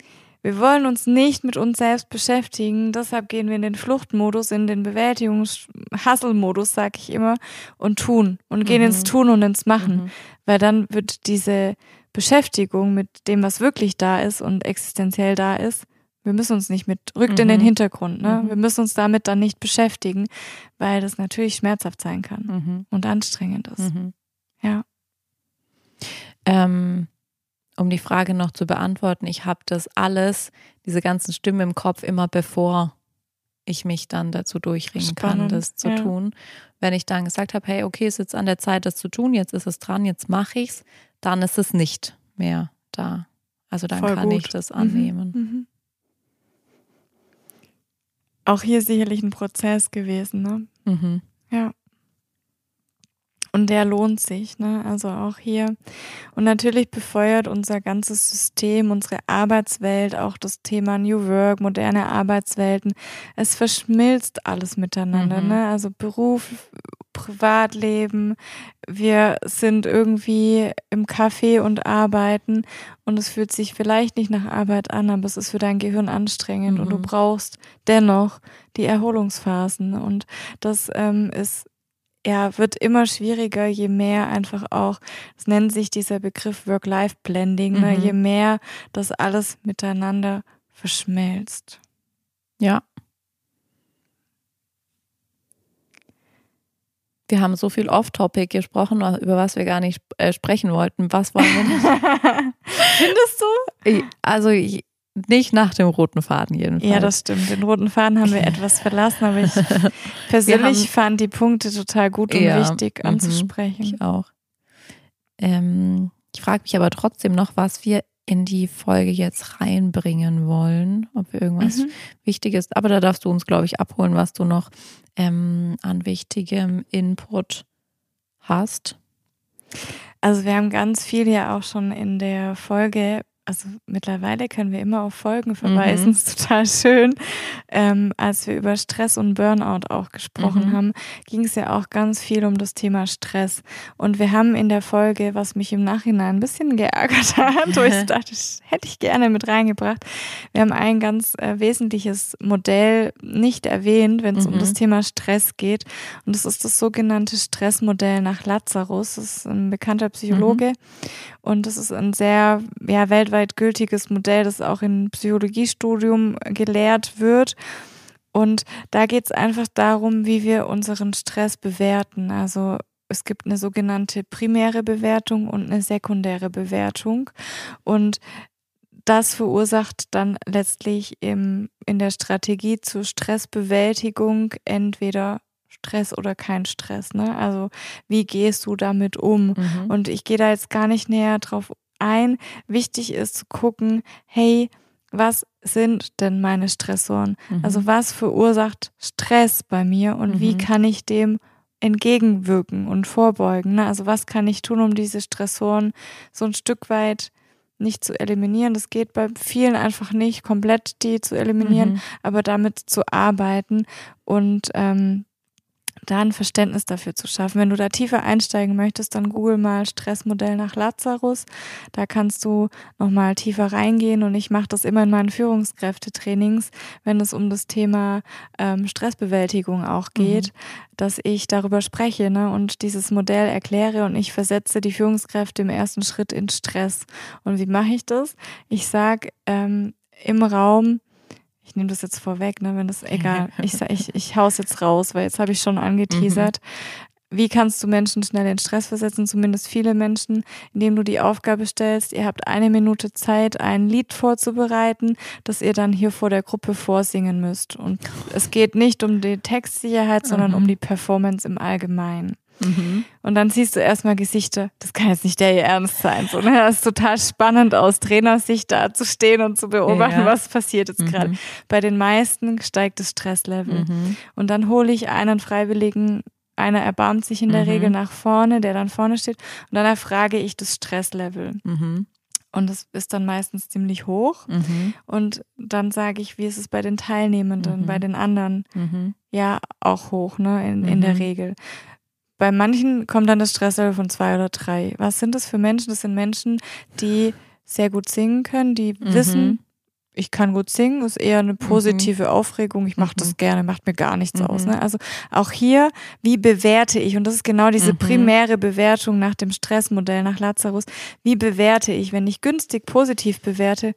Wir wollen uns nicht mit uns selbst beschäftigen, deshalb gehen wir in den Fluchtmodus, in den Bewältigungs-Hustle-Modus, sag ich immer, und tun und gehen mhm. ins Tun und ins Machen, mhm. weil dann wird diese Beschäftigung mit dem, was wirklich da ist und existenziell da ist, wir müssen uns nicht mit, rückt mhm. in den mhm. Hintergrund, ne? Mhm. Wir müssen uns damit dann nicht beschäftigen, weil das natürlich schmerzhaft sein kann mhm. und anstrengend ist. Ja. Ähm, um die Frage noch zu beantworten, ich habe das alles, diese ganzen Stimmen im Kopf immer bevor ich mich dann dazu durchringen Spannend, kann, das zu ja. tun. Wenn ich dann gesagt habe, hey, okay, es ist jetzt an der Zeit, das zu tun, jetzt ist es dran, jetzt mache ich es, dann ist es nicht mehr da. Also dann Voll kann gut. ich das mhm. annehmen. Mhm. Auch hier sicherlich ein Prozess gewesen, ne? Mhm. Ja. Und der lohnt sich, ne? Also auch hier. Und natürlich befeuert unser ganzes System, unsere Arbeitswelt, auch das Thema New Work, moderne Arbeitswelten. Es verschmilzt alles miteinander, mhm. ne? Also Beruf, Privatleben. Wir sind irgendwie im Café und arbeiten und es fühlt sich vielleicht nicht nach Arbeit an, aber es ist für dein Gehirn anstrengend mhm. und du mhm. brauchst dennoch die Erholungsphasen. Und das ähm, ist ja, wird immer schwieriger, je mehr einfach auch, es nennt sich dieser Begriff Work-Life-Blending, ne? mhm. ne, je mehr das alles miteinander verschmelzt. Ja. Wir haben so viel Off-Topic gesprochen, über was wir gar nicht äh, sprechen wollten. Was wollen wir denn? Findest du? Also nicht nach dem roten Faden jedenfalls. Ja, das stimmt. Den roten Faden haben wir etwas verlassen, aber ich persönlich fand die Punkte total gut und ja, wichtig mhm. anzusprechen. Ich auch. Ähm, ich frage mich aber trotzdem noch, was wir in die Folge jetzt reinbringen wollen, ob wir irgendwas mhm. Wichtiges, aber da darfst du uns, glaube ich, abholen, was du noch ähm, an wichtigem Input hast. Also wir haben ganz viel ja auch schon in der Folge also mittlerweile können wir immer auf Folgen verweisen, mhm. ist total schön. Ähm, als wir über Stress und Burnout auch gesprochen mhm. haben, ging es ja auch ganz viel um das Thema Stress. Und wir haben in der Folge, was mich im Nachhinein ein bisschen geärgert hat, wo ich dachte, das hätte ich gerne mit reingebracht, wir haben ein ganz äh, wesentliches Modell nicht erwähnt, wenn es mhm. um das mhm. Thema Stress geht. Und das ist das sogenannte Stressmodell nach Lazarus. Das ist ein bekannter Psychologe. Mhm. Und das ist ein sehr ja, weltweit gültiges Modell, das auch im Psychologiestudium gelehrt wird. Und da geht es einfach darum, wie wir unseren Stress bewerten. Also es gibt eine sogenannte primäre Bewertung und eine sekundäre Bewertung. Und das verursacht dann letztlich im, in der Strategie zur Stressbewältigung entweder Stress oder kein Stress. Ne? Also wie gehst du damit um? Mhm. Und ich gehe da jetzt gar nicht näher drauf ein. Wichtig ist zu gucken, hey, was sind denn meine Stressoren? Mhm. Also was verursacht Stress bei mir und mhm. wie kann ich dem entgegenwirken und vorbeugen? Ne? Also was kann ich tun, um diese Stressoren so ein Stück weit nicht zu eliminieren. Das geht bei vielen einfach nicht, komplett die zu eliminieren, mhm. aber damit zu arbeiten und ähm, da ein Verständnis dafür zu schaffen. Wenn du da tiefer einsteigen möchtest, dann google mal Stressmodell nach Lazarus. Da kannst du nochmal tiefer reingehen und ich mache das immer in meinen Führungskräftetrainings, wenn es um das Thema ähm, Stressbewältigung auch geht, mhm. dass ich darüber spreche ne, und dieses Modell erkläre und ich versetze die Führungskräfte im ersten Schritt in Stress. Und wie mache ich das? Ich sage ähm, im Raum, ich nehme das jetzt vorweg, ne, wenn das egal, ich, ich, ich hau's jetzt raus, weil jetzt habe ich schon angeteasert. Mhm. Wie kannst du Menschen schnell in Stress versetzen, zumindest viele Menschen, indem du die Aufgabe stellst, ihr habt eine Minute Zeit, ein Lied vorzubereiten, das ihr dann hier vor der Gruppe vorsingen müsst. Und es geht nicht um die Textsicherheit, sondern mhm. um die Performance im Allgemeinen. Mhm. Und dann siehst du erstmal Gesichter, das kann jetzt nicht der ihr Ernst sein. So, ne? Das ist total spannend aus Trainersicht da zu stehen und zu beobachten, ja. was passiert jetzt mhm. gerade. Bei den meisten steigt das Stresslevel. Mhm. Und dann hole ich einen Freiwilligen, einer erbarmt sich in der mhm. Regel nach vorne, der dann vorne steht, und dann erfrage ich das Stresslevel. Mhm. Und das ist dann meistens ziemlich hoch. Mhm. Und dann sage ich, wie ist es bei den Teilnehmenden, mhm. bei den anderen? Mhm. Ja, auch hoch, ne, in, in der mhm. Regel. Bei manchen kommt dann das Stresslevel von zwei oder drei. Was sind das für Menschen? Das sind Menschen, die sehr gut singen können, die mhm. wissen, ich kann gut singen, ist eher eine positive mhm. Aufregung. Ich mache mhm. das gerne, macht mir gar nichts mhm. aus. Ne? Also auch hier, wie bewerte ich? Und das ist genau diese mhm. primäre Bewertung nach dem Stressmodell, nach Lazarus. Wie bewerte ich? Wenn ich günstig positiv bewerte,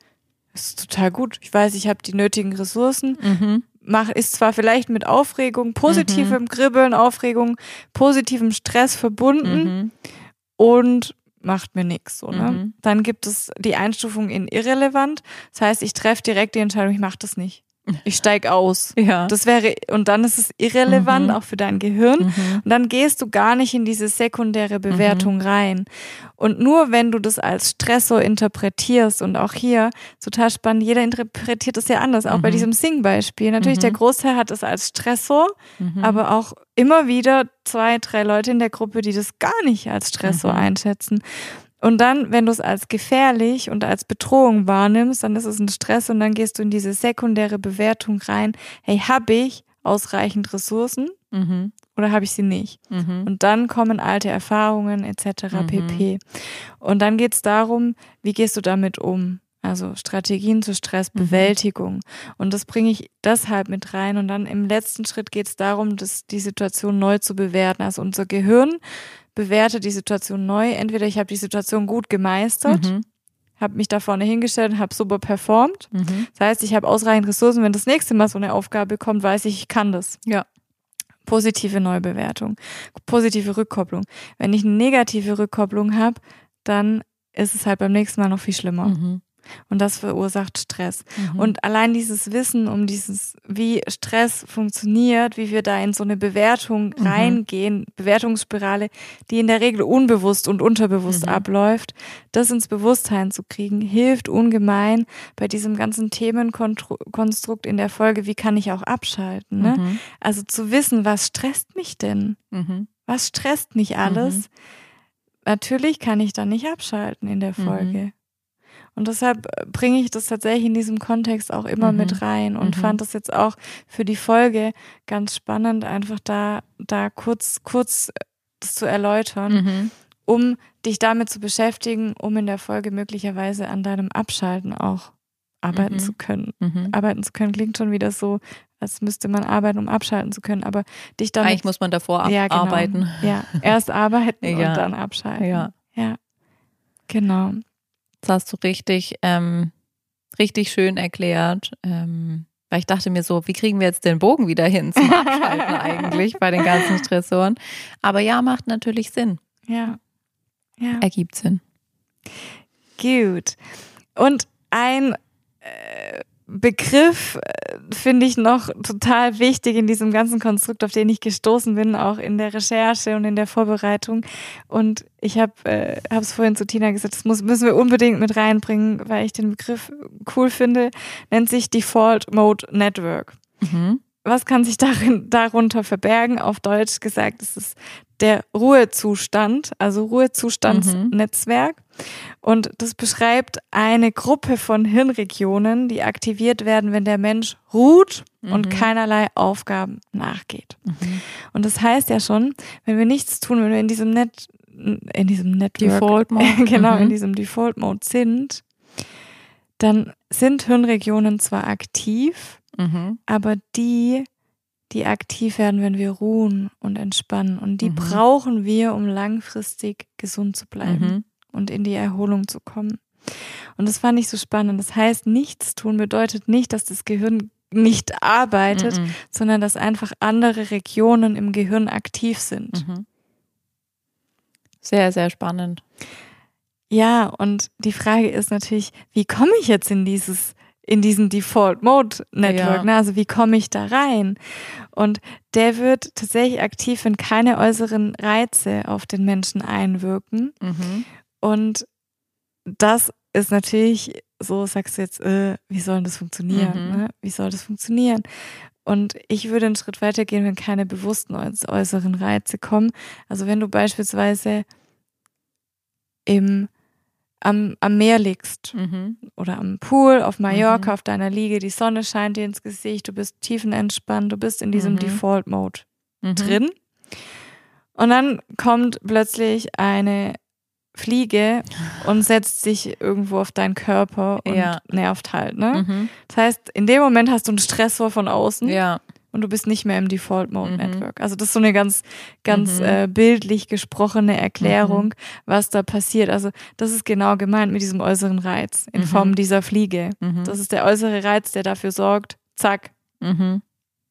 ist total gut. Ich weiß, ich habe die nötigen Ressourcen. Mach, ist zwar vielleicht mit Aufregung, positivem mhm. Kribbeln, Aufregung, positivem Stress verbunden mhm. und macht mir nichts. So, ne? Mhm. Dann gibt es die Einstufung in irrelevant. Das heißt, ich treffe direkt die Entscheidung, ich mache das nicht. Ich steige aus. Ja. Das wäre, und dann ist es irrelevant, mhm. auch für dein Gehirn. Mhm. Und dann gehst du gar nicht in diese sekundäre Bewertung mhm. rein. Und nur wenn du das als Stressor interpretierst, und auch hier, total spannend, jeder interpretiert das ja anders, auch bei mhm. diesem Sing-Beispiel. Natürlich, der mhm. Großteil hat es als Stressor, mhm. aber auch immer wieder zwei, drei Leute in der Gruppe, die das gar nicht als Stressor einschätzen. Und dann, wenn du es als gefährlich und als Bedrohung wahrnimmst, dann ist es ein Stress und dann gehst du in diese sekundäre Bewertung rein. Hey, habe ich ausreichend Ressourcen mhm. oder habe ich sie nicht? Mhm. Und dann kommen alte Erfahrungen etc. Mhm. pp. Und dann geht es darum, wie gehst du damit um? Also Strategien zur Stressbewältigung. Mhm. Und das bringe ich deshalb mit rein. Und dann im letzten Schritt geht es darum, dass die Situation neu zu bewerten. Also unser Gehirn bewerte die Situation neu. Entweder ich habe die Situation gut gemeistert, mhm. habe mich da vorne hingestellt und habe super performt. Mhm. Das heißt, ich habe ausreichend Ressourcen. Wenn das nächste Mal so eine Aufgabe kommt, weiß ich, ich kann das. Ja. Positive Neubewertung, positive Rückkopplung. Wenn ich eine negative Rückkopplung habe, dann ist es halt beim nächsten Mal noch viel schlimmer. Mhm. Und das verursacht Stress. Mhm. Und allein dieses Wissen um dieses, wie Stress funktioniert, wie wir da in so eine Bewertung mhm. reingehen, Bewertungsspirale, die in der Regel unbewusst und unterbewusst mhm. abläuft, das ins Bewusstsein zu kriegen, hilft ungemein bei diesem ganzen Themenkonstrukt in der Folge, wie kann ich auch abschalten. Ne? Mhm. Also zu wissen, was stresst mich denn? Mhm. Was stresst mich alles? Mhm. Natürlich kann ich dann nicht abschalten in der Folge. Und deshalb äh, bringe ich das tatsächlich in diesem Kontext auch immer mhm. mit rein und mhm. fand das jetzt auch für die Folge ganz spannend, einfach da, da kurz, kurz äh, das zu erläutern, mhm. um dich damit zu beschäftigen, um in der Folge möglicherweise an deinem Abschalten auch arbeiten mhm. zu können. Mhm. Arbeiten zu können klingt schon wieder so, als müsste man arbeiten, um abschalten zu können, aber dich dann. Eigentlich muss man davor ja, genau. arbeiten. Ja, erst arbeiten ja. und dann abschalten. Ja. Ja. Genau. Das hast du richtig, ähm, richtig schön erklärt. Ähm, weil ich dachte mir so, wie kriegen wir jetzt den Bogen wieder hin zum Abschalten eigentlich bei den ganzen Stressoren? Aber ja, macht natürlich Sinn. Ja. ja. Ergibt Sinn. Gut. Und ein äh, Begriff äh, finde ich noch total wichtig in diesem ganzen Konstrukt, auf den ich gestoßen bin, auch in der Recherche und in der Vorbereitung. Und ich habe äh, es vorhin zu Tina gesagt, das muss, müssen wir unbedingt mit reinbringen, weil ich den Begriff cool finde, nennt sich Default Mode Network. Mhm. Was kann sich darin, darunter verbergen? Auf Deutsch gesagt, es ist der Ruhezustand, also Ruhezustandsnetzwerk. Mhm. Und das beschreibt eine Gruppe von Hirnregionen, die aktiviert werden, wenn der Mensch ruht und Mhm. keinerlei Aufgaben nachgeht. Mhm. Und das heißt ja schon, wenn wir nichts tun, wenn wir in diesem Net, in diesem Network, Default Mode. genau, in Mhm. diesem Default Mode sind, dann sind Hirnregionen zwar aktiv, Mhm. aber die, die aktiv werden, wenn wir ruhen und entspannen. Und die Mhm. brauchen wir, um langfristig gesund zu bleiben Mhm. Und in die Erholung zu kommen. Und das fand ich so spannend. Das heißt, nichts tun bedeutet nicht, dass das Gehirn nicht arbeitet, Mhm. sondern dass einfach andere Regionen im Gehirn aktiv sind. Mhm. Sehr, sehr spannend. Ja, und die Frage ist natürlich, wie komme ich jetzt in dieses in diesen Default Mode Network, Ja. ne? also wie komme ich da rein? Und der wird tatsächlich aktiv, wenn keine äußeren Reize auf den Menschen einwirken. Mhm. Und das ist natürlich, so sagst du jetzt, äh, wie soll das funktionieren? Mhm. Ne? Wie soll das funktionieren? Und ich würde einen Schritt weiter gehen, wenn keine bewussten äuß- äußeren Reize kommen. Also wenn du beispielsweise im, am, am Meer liegst Mhm. oder am Pool auf Mallorca Mhm. auf deiner Liege, die Sonne scheint dir ins Gesicht, du bist tiefenentspannt, du bist in diesem Mhm. Default-Mode Mhm. drin. Und dann kommt plötzlich eine Fliege und setzt sich irgendwo auf deinen Körper und Ja. nervt halt. Ne? Mhm. Das heißt, in dem Moment hast du einen Stressor von außen Ja. und du bist nicht mehr im Default Mode Mhm. Network. Also das ist so eine ganz, ganz Mhm. äh, bildlich gesprochene Erklärung, was da passiert. Also das ist genau gemeint mit diesem äußeren Reiz in Mhm. Form dieser Fliege. Mhm. Das ist der äußere Reiz, der dafür sorgt, zack, Mhm.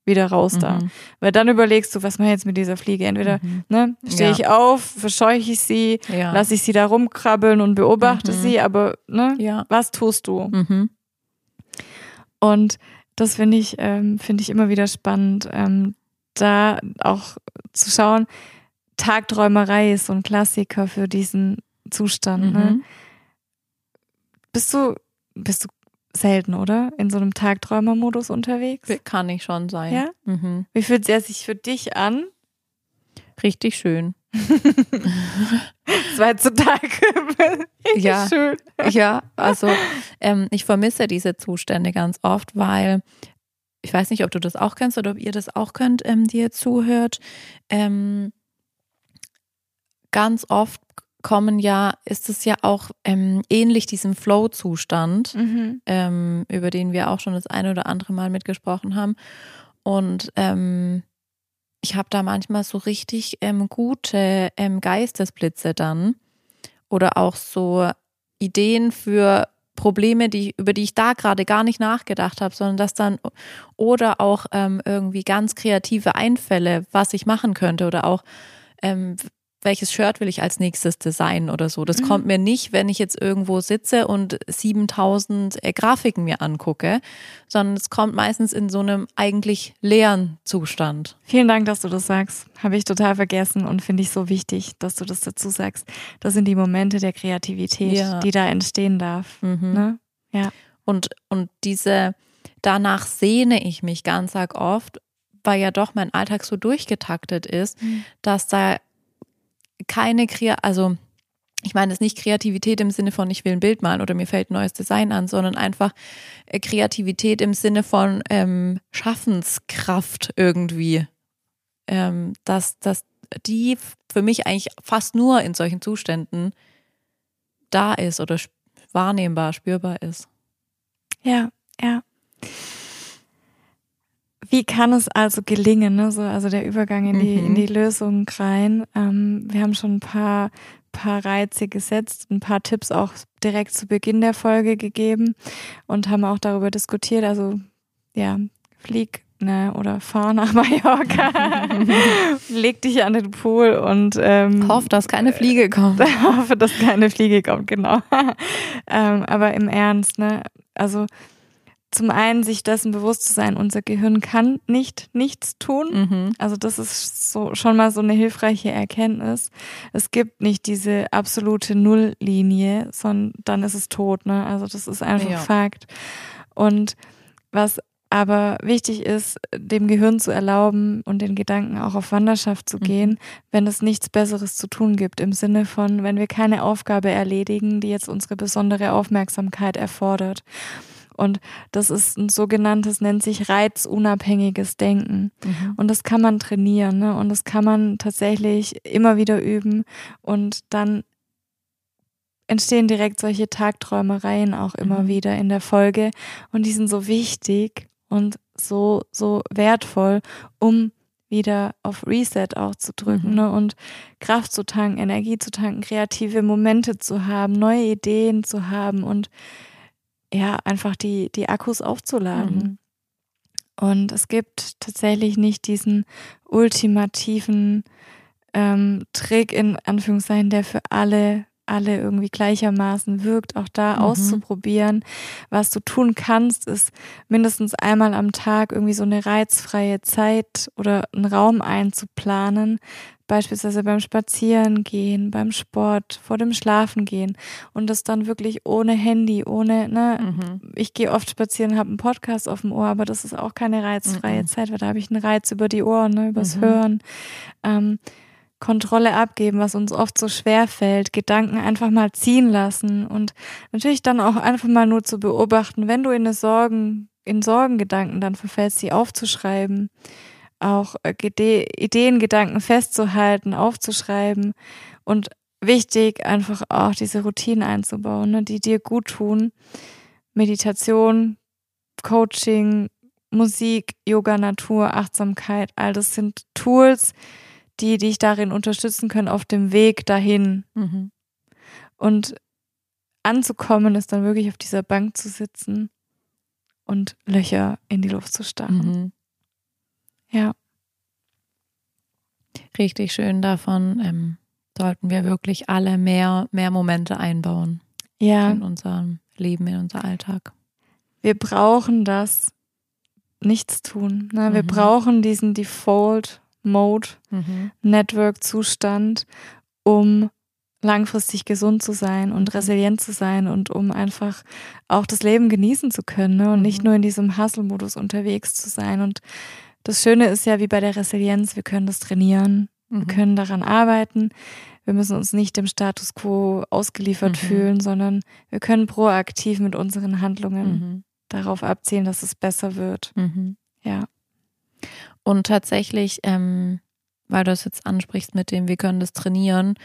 Wieder raus da. Mhm. Weil dann überlegst du, was mache ich jetzt mit dieser Fliege? Entweder Mhm. ne, stehe Ja. ich auf, verscheuche ich sie, Ja. lasse ich sie da rumkrabbeln und beobachte Mhm. sie, aber ne, ja. was tust du? Mhm. Und das finde ich, ähm, finde ich immer wieder spannend, ähm, da auch zu schauen. Tagträumerei ist so ein Klassiker für diesen Zustand. Ne? Mhm. Bist du, bist du selten, oder? In so einem Tagträumermodus unterwegs? Kann ich schon sein. Ja? Mhm. Wie fühlt er sich für dich an? Richtig schön. Total richtig Ja. schön. Ja, also ähm, ich vermisse diese Zustände ganz oft, weil ich weiß nicht, ob du das auch kennst oder ob ihr das auch könnt, ähm, die ihr zuhört. Ähm, ganz oft kommen ja, ist es ja auch ähm, ähnlich diesem Flow-Zustand, Mhm. ähm, über den wir auch schon das eine oder andere Mal mitgesprochen haben. Und ähm, ich habe da manchmal so richtig ähm, gute ähm, Geistesblitze dann oder auch so Ideen für Probleme, die, über die ich da gerade gar nicht nachgedacht habe, sondern dass dann oder auch ähm, irgendwie ganz kreative Einfälle, was ich machen könnte oder auch ähm, welches Shirt will ich als nächstes designen oder so. Das Mhm. kommt mir nicht, wenn ich jetzt irgendwo sitze und 7000 äh, Grafiken mir angucke, sondern es kommt meistens in so einem eigentlich leeren Zustand. Vielen Dank, dass du das sagst. Habe ich total vergessen und finde ich so wichtig, dass du das dazu sagst. Das sind die Momente der Kreativität, Ja. die da entstehen darf. Mhm. Ne? Und, und diese, danach sehne ich mich ganz arg oft, weil ja doch mein Alltag so durchgetaktet ist, Mhm. dass da keine Kreativität, also ich meine es nicht Kreativität im Sinne von, ich will ein Bild malen oder mir fällt ein neues Design an, sondern einfach äh, Kreativität im Sinne von ähm, Schaffenskraft irgendwie. Ähm, dass, dass die für mich eigentlich fast nur in solchen Zuständen da ist oder wahrnehmbar, spürbar ist. Ja, ja. Wie kann es also gelingen, ne? so, also der Übergang in die, Mhm. in die Lösung rein? Ähm, wir haben schon ein paar, paar Reize gesetzt, ein paar Tipps auch direkt zu Beginn der Folge gegeben und haben auch darüber diskutiert. Also ja, flieg ne, oder fahr nach Mallorca, leg dich an den Pool und ähm, Hoffe, dass keine Fliege kommt. hoffe, dass keine Fliege kommt, genau. ähm, aber im Ernst, ne? Also zum einen sich dessen bewusst zu sein, unser Gehirn kann nicht nichts tun. Mhm. Also das ist so schon mal so eine hilfreiche Erkenntnis. Es gibt nicht diese absolute Nulllinie, sondern dann ist es tot, ne? Also das ist einfach Ja. Fakt. Und was aber wichtig ist, dem Gehirn zu erlauben und den Gedanken auch auf Wanderschaft zu Mhm. gehen, wenn es nichts Besseres zu tun gibt. Im Sinne von, wenn wir keine Aufgabe erledigen, die jetzt unsere besondere Aufmerksamkeit erfordert. Und das ist ein sogenanntes, nennt sich reizunabhängiges Denken. Mhm. Und das kann man trainieren, ne? Und das kann man tatsächlich immer wieder üben. Und dann entstehen direkt solche Tagträumereien auch immer mhm. wieder in der Folge. Und die sind so wichtig und so, so wertvoll, um wieder auf Reset auch zu drücken mhm. ne? und Kraft zu tanken, Energie zu tanken, kreative Momente zu haben, neue Ideen zu haben und ja, einfach die, die Akkus aufzuladen. Mhm. Und es gibt tatsächlich nicht diesen ultimativen ähm, Trick in Anführungszeichen, der für alle alle irgendwie gleichermaßen wirkt, auch da mhm. auszuprobieren. Was du tun kannst, ist mindestens einmal am Tag irgendwie so eine reizfreie Zeit oder einen Raum einzuplanen, beispielsweise beim Spazierengehen, beim Sport, vor dem Schlafengehen und das dann wirklich ohne Handy, ohne, ne, mhm. ich gehe oft spazieren, habe einen Podcast auf dem Ohr, aber das ist auch keine reizfreie mhm. Zeit, weil da habe ich einen Reiz über die Ohren, ne, übers mhm. Hören. Ähm, Kontrolle abgeben, was uns oft so schwer fällt, Gedanken einfach mal ziehen lassen und natürlich dann auch einfach mal nur zu beobachten, wenn du in Sorgen, in Sorgengedanken dann verfällst, sie aufzuschreiben, auch äh, Ideen, Gedanken festzuhalten, aufzuschreiben und wichtig einfach auch diese Routinen einzubauen, ne, die dir gut tun. Meditation, Coaching, Musik, Yoga, Natur, Achtsamkeit, all das sind Tools, die dich darin unterstützen können auf dem Weg dahin. Mhm. Und anzukommen ist dann wirklich auf dieser Bank zu sitzen und Löcher in die Luft zu starren. Mhm. Ja. Richtig schön davon. Ähm, sollten wir wirklich alle mehr, mehr Momente einbauen. Ja. In unserem Leben, in unser Alltag. Wir brauchen das Nichtstun. Ne? Wir mhm. brauchen diesen Default Mode, mhm. Um langfristig gesund zu sein und mhm. resilient zu sein und um einfach auch das Leben genießen zu können ne? und nicht mhm. nur in diesem Hustle-Modus unterwegs zu sein. Und das Schöne ist ja wie bei der Resilienz, wir können das trainieren, mhm. wir können daran arbeiten. Wir müssen uns nicht dem Status quo ausgeliefert mhm. fühlen, sondern wir können proaktiv mit unseren Handlungen mhm. darauf abzielen, dass es besser wird. Ja. Und tatsächlich, ähm, weil du es jetzt ansprichst mit dem, wir können das trainieren,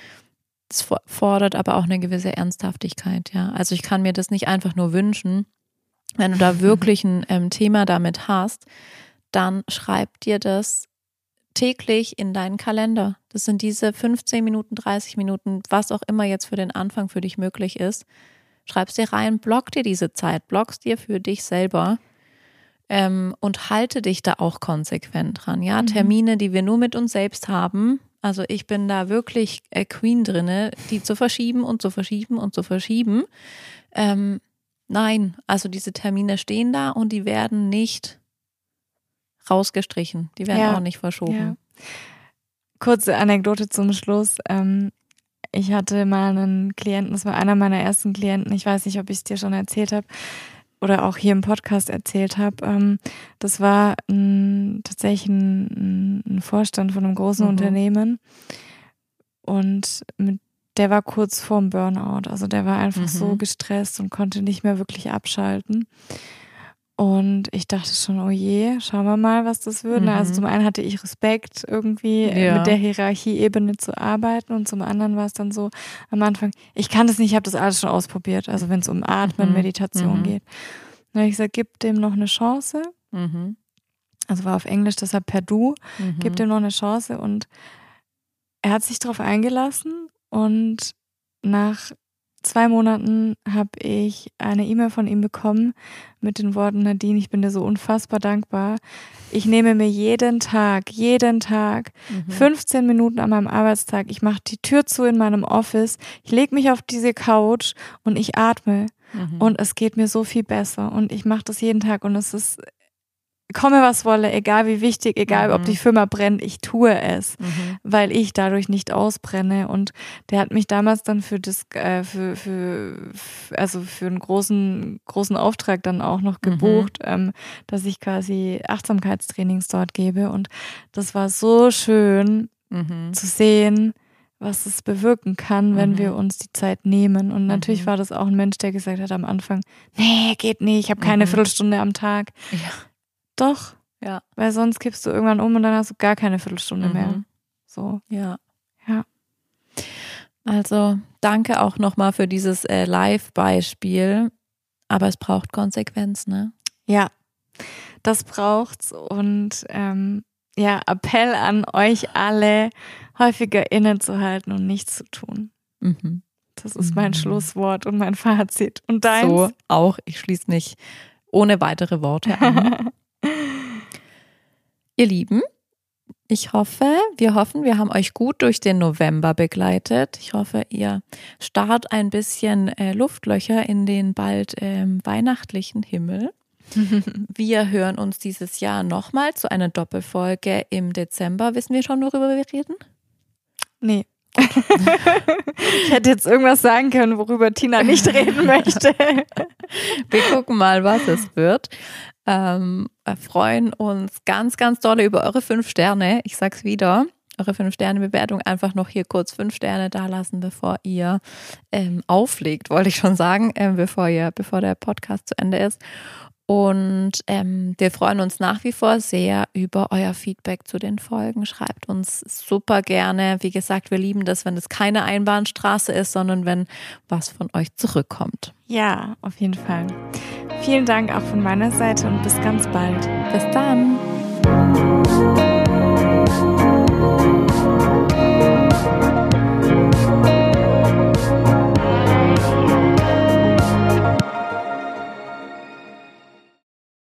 das fordert aber auch eine gewisse Ernsthaftigkeit, ja. Also ich kann mir das nicht einfach nur wünschen. Wenn du da wirklich ein ähm, Thema damit hast, dann schreib dir das täglich in deinen Kalender. Das sind diese 15 Minuten, 30 Minuten, was auch immer jetzt für den Anfang für dich möglich ist. Schreib's dir rein, block dir diese Zeit, blockst dir für dich selber ähm, und halte dich da auch konsequent dran. Ja, mhm. Termine, die wir nur mit uns selbst haben. Also ich bin da wirklich äh, Queen drinne, die zu verschieben und zu verschieben und zu verschieben. Ähm, nein, also diese Termine stehen da und die werden nicht rausgestrichen. Die werden ja. auch nicht verschoben. Ja. Kurze Anekdote zum Schluss. Ähm, ich hatte mal einen Klienten, das war einer meiner ersten Klienten, ich weiß nicht, ob ich es dir schon erzählt habe, oder auch hier im Podcast erzählt habe, ähm, das war ein, tatsächlich ein, ein, Vorstand von einem großen mhm. Unternehmen und mit, der war kurz vorm Burnout. Also der war einfach mhm. so gestresst und konnte nicht mehr wirklich abschalten. Und ich dachte schon, oh je, schauen wir mal, was das wird. Mhm. Also zum einen hatte ich Respekt, irgendwie ja. mit der Hierarchieebene zu arbeiten und zum anderen war es dann so am Anfang, ich kann das nicht, ich habe das alles schon ausprobiert, also wenn es um Atmen, mhm. Meditation mhm. geht. Dann habe ich gesagt, gib dem noch eine Chance. Mhm. Also war auf Englisch, deshalb per Du, gib mhm. dem noch eine Chance und er hat sich darauf eingelassen und nach zwei Monaten habe ich eine E-Mail von ihm bekommen mit den Worten, Nadine, ich bin dir so unfassbar dankbar. Ich nehme mir jeden Tag, jeden Tag mhm. 15 Minuten an meinem Arbeitstag. Ich mache die Tür zu in meinem Office. Ich lege mich auf diese Couch und ich atme. Mhm. Und es geht mir so viel besser. Und ich mache das jeden Tag. Und es ist komme was wolle, egal wie wichtig, egal mhm. ob die Firma brennt, ich tue es, mhm. weil ich dadurch nicht ausbrenne. Und der hat mich damals dann für das, äh, für, für, also für einen großen, großen Auftrag dann auch noch mhm. gebucht, mhm. ähm, dass ich quasi Achtsamkeitstrainings dort gebe. Und das war so schön mhm. zu sehen, was es bewirken kann, wenn Mhm. wir uns die Zeit nehmen. Und natürlich Mhm. war das auch ein Mensch, der gesagt hat am Anfang, nee, geht nicht, ich habe keine Mhm. Viertelstunde am Tag. Ja. Doch. Ja. Weil sonst kippst du irgendwann um und dann hast du gar keine Viertelstunde mehr. Mhm. So. Ja. Ja. Also danke auch nochmal für dieses äh, Live-Beispiel. Aber es braucht Konsequenz, ne? Ja, das braucht's. Und ähm, ja, Appell an euch alle, häufiger innezuhalten und nichts zu tun. Mhm. Das ist mein Mhm. Schlusswort und mein Fazit. Und deins? So auch. Ich schließe mich ohne weitere Worte an. Ihr Lieben, ich hoffe, wir hoffen, wir haben euch gut durch den November begleitet. Ich hoffe, ihr starrt ein bisschen äh, Luftlöcher in den bald ähm, weihnachtlichen Himmel. Wir hören uns dieses Jahr nochmal zu einer Doppelfolge im Dezember. Wissen wir schon, worüber wir reden? Nee. ich hätte jetzt irgendwas sagen können, worüber Tina nicht reden möchte. Wir gucken mal, was es wird. Ähm, freuen uns ganz, ganz doll über eure fünf Sterne. Ich sag's wieder. Eure fünf Sterne Bewertung einfach noch hier kurz fünf Sterne da lassen, bevor ihr ähm, auflegt, wollte ich schon sagen, ähm, bevor ihr, bevor der Podcast zu Ende ist. Und ähm, wir freuen uns nach wie vor sehr über euer Feedback zu den Folgen. Schreibt uns super gerne. Wie gesagt, wir lieben das, wenn es keine Einbahnstraße ist, sondern wenn was von euch zurückkommt. Ja, auf jeden Fall. Vielen Dank auch von meiner Seite und bis ganz bald. Bis dann.